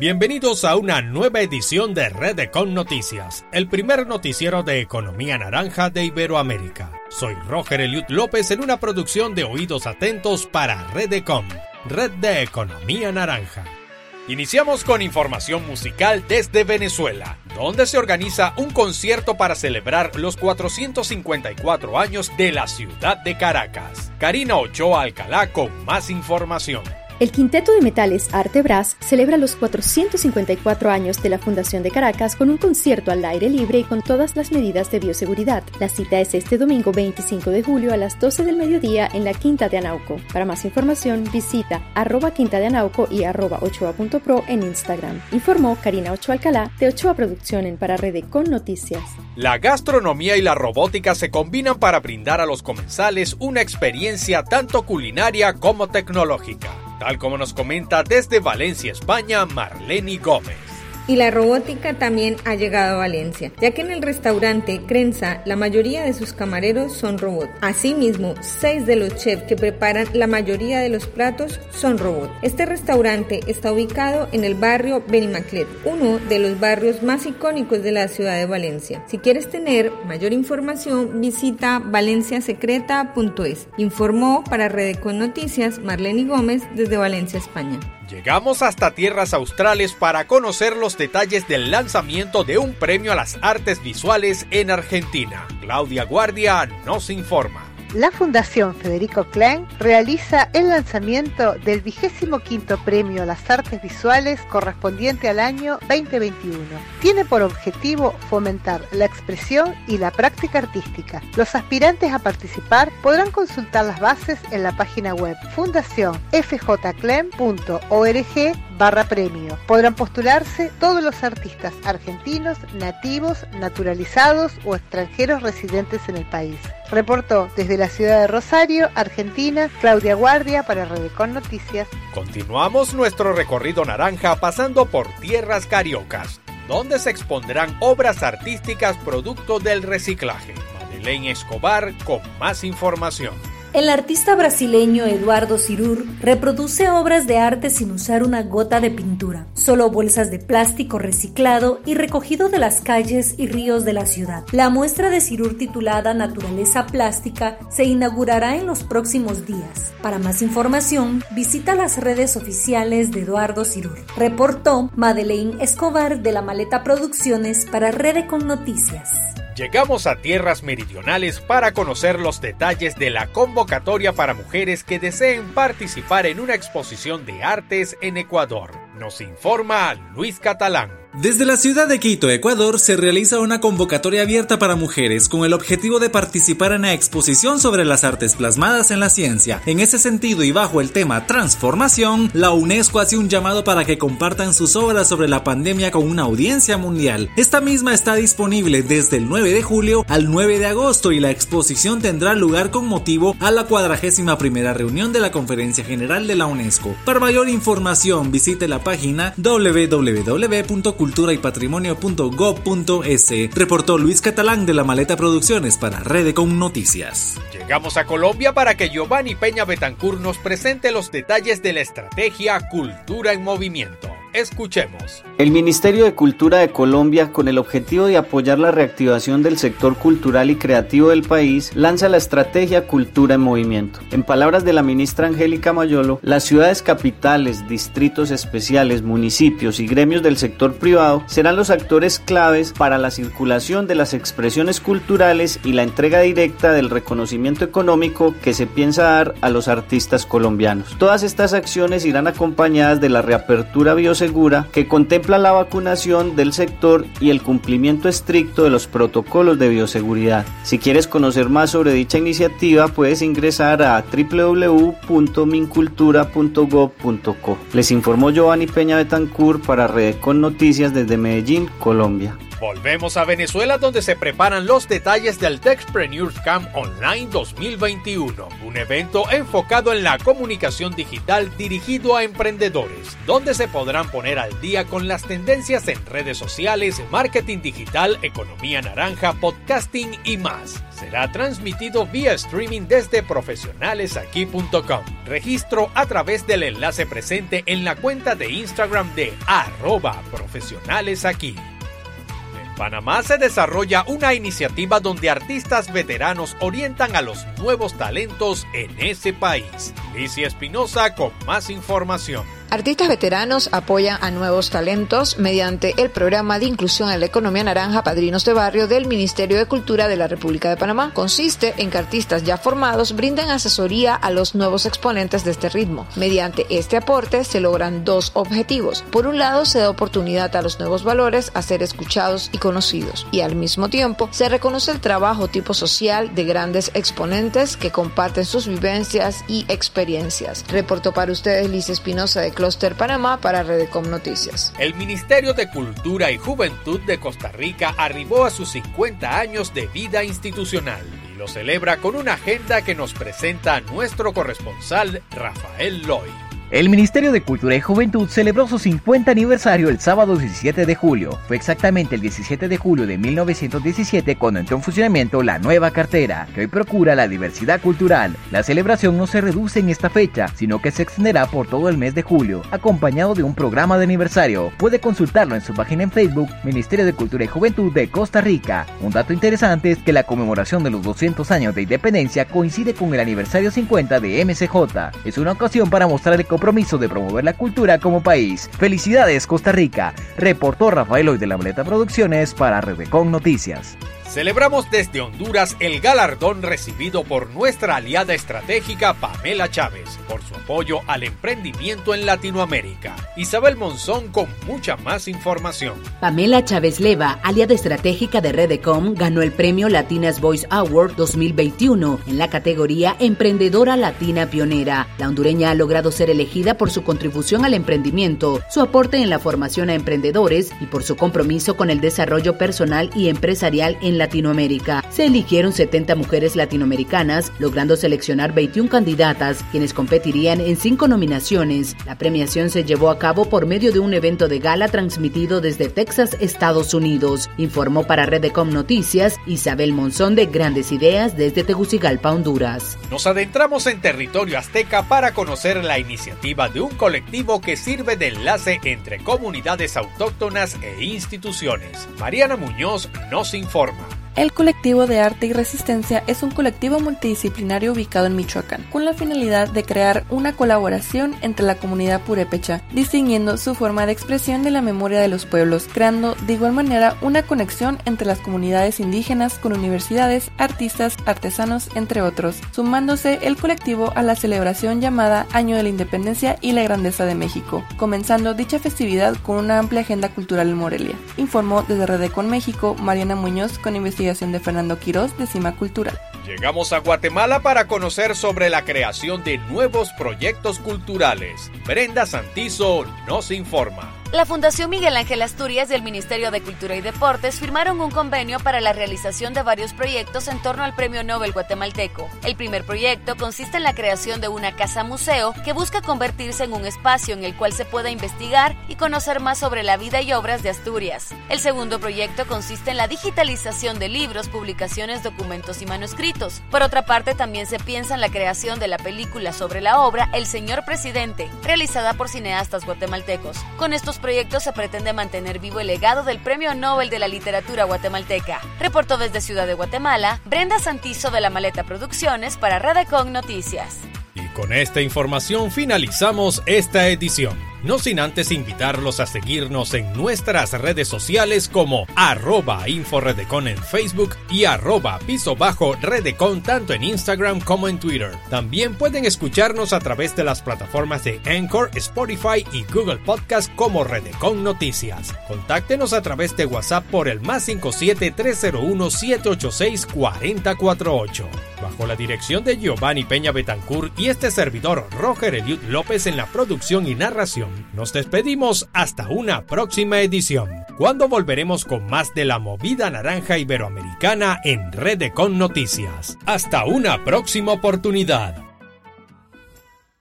Bienvenidos a una nueva edición de Redecon Noticias, el primer noticiero de economía naranja de Iberoamérica. Soy Roger Eliud López en una producción de Oídos Atentos para Redecon, Red de Economía Naranja. Iniciamos con información musical desde Venezuela, donde se organiza un concierto para celebrar los 454 años de la ciudad de Caracas. Karina Ochoa Alcalá con más información. El Quinteto de Metales Arte Brass celebra los 454 años de la Fundación de Caracas con un concierto al aire libre y con todas las medidas de bioseguridad. La cita es este domingo 25 de julio a las 12 del mediodía en la Quinta de Anauco. Para más información visita arroba Quinta de Anauco y arroba ochoa.pro en Instagram. Informó Karina Ochoa Alcalá de Ochoa Producción en Pararrede con Noticias. La gastronomía y la robótica se combinan para brindar a los comensales una experiencia tanto culinaria como tecnológica tal como nos comenta desde Valencia, España, Marlene Gómez. Y la robótica también ha llegado a Valencia, ya que en el restaurante Crenza la mayoría de sus camareros son robots. Asimismo, seis de los chefs que preparan la mayoría de los platos son robots. Este restaurante está ubicado en el barrio Benimaclet, uno de los barrios más icónicos de la ciudad de Valencia. Si quieres tener mayor información, visita valenciasecreta.es. Informó para Redecon Noticias Marlene Gómez desde Valencia, España. Llegamos hasta tierras australes para conocer los detalles del lanzamiento de un premio a las artes visuales en Argentina. Claudia Guardia nos informa la Fundación Federico Klein realiza el lanzamiento del vigésimo quinto premio a las artes visuales correspondiente al año 2021. Tiene por objetivo fomentar la expresión y la práctica artística. Los aspirantes a participar podrán consultar las bases en la página web fundacionfjclem.org barra premio. Podrán postularse todos los artistas argentinos, nativos, naturalizados o extranjeros residentes en el país. Reportó desde la ciudad de Rosario, Argentina, Claudia Guardia para Redecon Noticias. Continuamos nuestro recorrido naranja pasando por tierras cariocas, donde se expondrán obras artísticas producto del reciclaje. Madeleine Escobar con más información. El artista brasileño Eduardo Cirur reproduce obras de arte sin usar una gota de pintura, solo bolsas de plástico reciclado y recogido de las calles y ríos de la ciudad. La muestra de Cirur titulada Naturaleza Plástica se inaugurará en los próximos días. Para más información, visita las redes oficiales de Eduardo Cirur. Reportó Madeleine Escobar de la Maleta Producciones para Rede con Noticias. Llegamos a tierras meridionales para conocer los detalles de la convocatoria para mujeres que deseen participar en una exposición de artes en Ecuador. Nos informa Luis Catalán. Desde la ciudad de Quito, Ecuador, se realiza una convocatoria abierta para mujeres con el objetivo de participar en la exposición sobre las artes plasmadas en la ciencia. En ese sentido y bajo el tema transformación, la UNESCO hace un llamado para que compartan sus obras sobre la pandemia con una audiencia mundial. Esta misma está disponible desde el 9 de julio al 9 de agosto y la exposición tendrá lugar con motivo a la 41 primera reunión de la Conferencia General de la UNESCO. Para mayor información visite la página www cultura y patrimonio.gov.es. Reportó Luis Catalán de la Maleta Producciones para Redecom Noticias. Llegamos a Colombia para que Giovanni Peña Betancur nos presente los detalles de la estrategia Cultura en Movimiento. Escuchemos. El Ministerio de Cultura de Colombia, con el objetivo de apoyar la reactivación del sector cultural y creativo del país, lanza la estrategia Cultura en Movimiento. En palabras de la ministra Angélica Mayolo, las ciudades capitales, distritos especiales, municipios y gremios del sector privado serán los actores claves para la circulación de las expresiones culturales y la entrega directa del reconocimiento económico que se piensa dar a los artistas colombianos. Todas estas acciones irán acompañadas de la reapertura biosegura segura que contempla la vacunación del sector y el cumplimiento estricto de los protocolos de bioseguridad. Si quieres conocer más sobre dicha iniciativa, puedes ingresar a www.mincultura.gov.co. Les informó Giovanni Peña Betancourt para Red con Noticias desde Medellín, Colombia. Volvemos a Venezuela donde se preparan los detalles del Techpreneurs Camp Online 2021, un evento enfocado en la comunicación digital dirigido a emprendedores, donde se podrán poner al día con las tendencias en redes sociales, marketing digital, economía naranja, podcasting y más. Será transmitido vía streaming desde profesionalesaquí.com. Registro a través del enlace presente en la cuenta de Instagram de arroba profesionalesaquí. Panamá se desarrolla una iniciativa donde artistas veteranos orientan a los nuevos talentos en ese país. Licia Espinosa con más información. Artistas veteranos apoyan a nuevos talentos mediante el programa de inclusión en la economía naranja Padrinos de Barrio del Ministerio de Cultura de la República de Panamá. Consiste en que artistas ya formados brinden asesoría a los nuevos exponentes de este ritmo. Mediante este aporte se logran dos objetivos. Por un lado, se da oportunidad a los nuevos valores a ser escuchados y conocidos. Y al mismo tiempo, se reconoce el trabajo tipo social de grandes exponentes que comparten sus vivencias y experiencias. Reportó para ustedes Liz Espinosa de Cluster Panamá para Redecom Noticias. El Ministerio de Cultura y Juventud de Costa Rica arribó a sus 50 años de vida institucional y lo celebra con una agenda que nos presenta nuestro corresponsal Rafael Loy. El Ministerio de Cultura y Juventud celebró su 50 aniversario el sábado 17 de julio. Fue exactamente el 17 de julio de 1917 cuando entró en funcionamiento la nueva cartera, que hoy procura la diversidad cultural. La celebración no se reduce en esta fecha, sino que se extenderá por todo el mes de julio, acompañado de un programa de aniversario. Puede consultarlo en su página en Facebook, Ministerio de Cultura y Juventud de Costa Rica. Un dato interesante es que la conmemoración de los 200 años de independencia coincide con el aniversario 50 de MCJ. Es una ocasión para mostrar el compromiso de promover la cultura como país. Felicidades Costa Rica, reportó Rafael Hoy de la Boleta Producciones para Redecon Noticias. Celebramos desde Honduras el galardón recibido por nuestra aliada estratégica Pamela Chávez por su apoyo al emprendimiento en Latinoamérica. Isabel Monzón con mucha más información. Pamela Chávez Leva, aliada estratégica de Redecom, ganó el premio Latinas Voice Award 2021 en la categoría Emprendedora Latina Pionera. La hondureña ha logrado ser elegida por su contribución al emprendimiento, su aporte en la formación a emprendedores y por su compromiso con el desarrollo personal y empresarial en Latinoamérica. Se eligieron 70 mujeres latinoamericanas, logrando seleccionar 21 candidatas, quienes competirían en cinco nominaciones. La premiación se llevó a cabo por medio de un evento de gala transmitido desde Texas, Estados Unidos. Informó para Redecom Noticias Isabel Monzón de Grandes Ideas desde Tegucigalpa, Honduras. Nos adentramos en territorio azteca para conocer la iniciativa de un colectivo que sirve de enlace entre comunidades autóctonas e instituciones. Mariana Muñoz nos informa. El colectivo de arte y resistencia es un colectivo multidisciplinario ubicado en Michoacán, con la finalidad de crear una colaboración entre la comunidad purépecha, distinguiendo su forma de expresión de la memoria de los pueblos, creando de igual manera una conexión entre las comunidades indígenas con universidades, artistas, artesanos, entre otros, sumándose el colectivo a la celebración llamada Año de la Independencia y la Grandeza de México, comenzando dicha festividad con una amplia agenda cultural en Morelia. Informó desde Redecon México Mariana Muñoz con investigación de Fernando Quirós de Cima Cultural. Llegamos a Guatemala para conocer sobre la creación de nuevos proyectos culturales. Brenda Santizo nos informa. La Fundación Miguel Ángel Asturias y el Ministerio de Cultura y Deportes firmaron un convenio para la realización de varios proyectos en torno al Premio Nobel guatemalteco. El primer proyecto consiste en la creación de una casa museo que busca convertirse en un espacio en el cual se pueda investigar y conocer más sobre la vida y obras de Asturias. El segundo proyecto consiste en la digitalización de libros, publicaciones, documentos y manuscritos. Por otra parte, también se piensa en la creación de la película sobre la obra El Señor Presidente, realizada por cineastas guatemaltecos. Con estos proyectos se pretende mantener vivo el legado del Premio Nobel de la Literatura Guatemalteca. Reportó desde Ciudad de Guatemala Brenda Santizo de la Maleta Producciones para Radecon Noticias. Y con esta información finalizamos esta edición no sin antes invitarlos a seguirnos en nuestras redes sociales como arroba inforedecon en Facebook y arroba piso bajo redecon tanto en Instagram como en Twitter. También pueden escucharnos a través de las plataformas de Anchor, Spotify y Google Podcast como Redecon Noticias. Contáctenos a través de WhatsApp por el más 57 301 786 4048 bajo la dirección de Giovanni Peña Betancourt y este servidor Roger Eliud López en la producción y narración. Nos despedimos hasta una próxima edición, cuando volveremos con más de la movida naranja iberoamericana en Red Con Noticias. Hasta una próxima oportunidad.